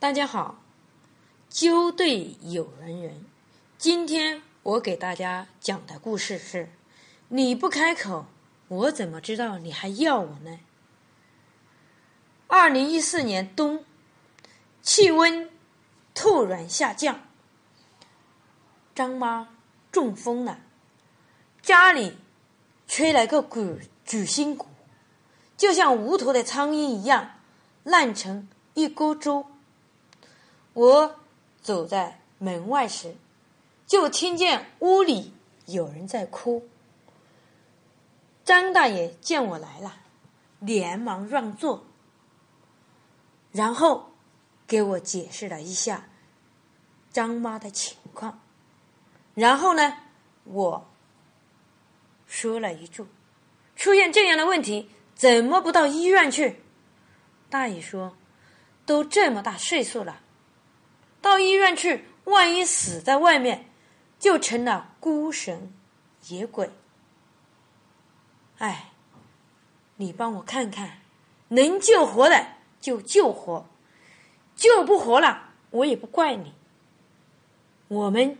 大家好，纠对有缘人。今天我给大家讲的故事是：你不开口，我怎么知道你还要我呢？二零一四年冬，气温突然下降，张妈中风了，家里吹来个鼓主心骨，就像无头的苍蝇一样烂成一锅粥。我走在门外时，就听见屋里有人在哭。张大爷见我来了，连忙让座，然后给我解释了一下张妈的情况。然后呢，我说了一句：“出现这样的问题，怎么不到医院去？”大爷说：“都这么大岁数了。”到医院去，万一死在外面，就成了孤神野鬼。哎，你帮我看看，能救活的就救活，救不活了，我也不怪你。我们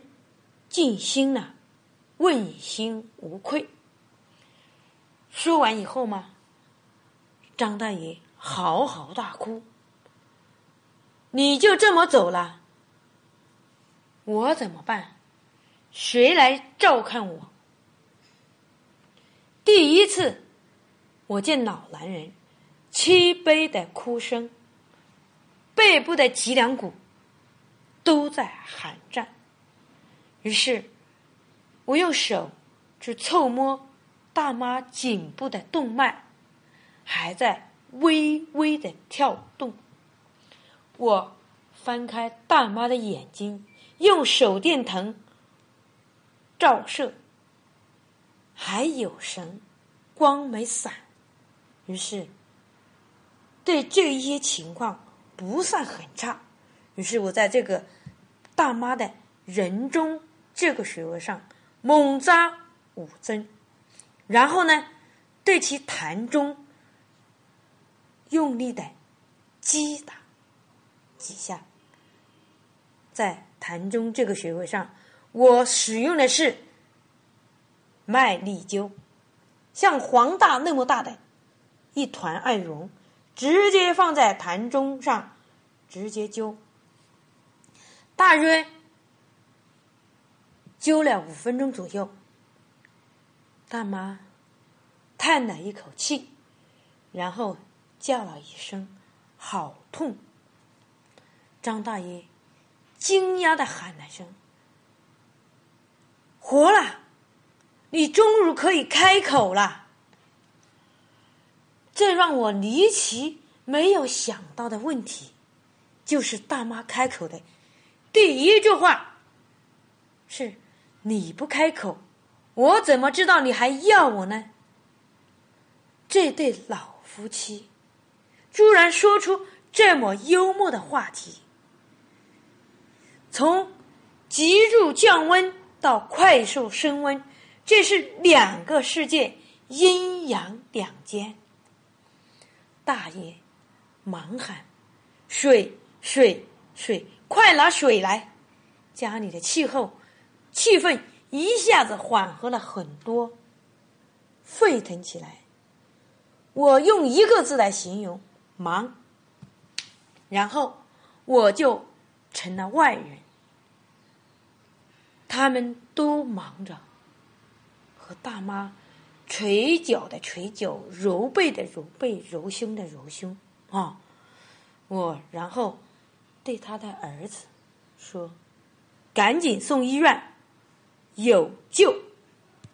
尽心了，问心无愧。说完以后嘛，张大爷嚎嚎大哭。你就这么走了？我怎么办？谁来照看我？第一次，我见老男人凄悲的哭声，背部的脊梁骨都在寒战。于是，我用手去触摸大妈颈部的动脉，还在微微的跳动。我翻开大妈的眼睛。用手电筒照射，还有神，光没散。于是，对这一些情况不算很差。于是我在这个大妈的人中这个穴位上猛扎五针，然后呢，对其痰中用力的击打几下，在。痰中这个穴位上，我使用的是麦粒灸，像黄大那么大的一团艾绒，直接放在痰中上，直接灸，大约灸了五分钟左右。大妈叹了一口气，然后叫了一声“好痛”。张大爷。惊讶的喊了声：“活了！你终于可以开口了。”这让我离奇没有想到的问题，就是大妈开口的第一句话是：“你不开口，我怎么知道你还要我呢？”这对老夫妻居然说出这么幽默的话题。从急速降温到快速升温，这是两个世界，阴阳两间。大爷忙喊：“水，水，水！快拿水来！”家里的气候、气氛一下子缓和了很多，沸腾起来。我用一个字来形容：忙。然后我就。成了外人，他们都忙着和大妈捶脚的捶脚，揉背的揉背，揉胸的揉胸啊！我然后对他的儿子说：“赶紧送医院，有救。”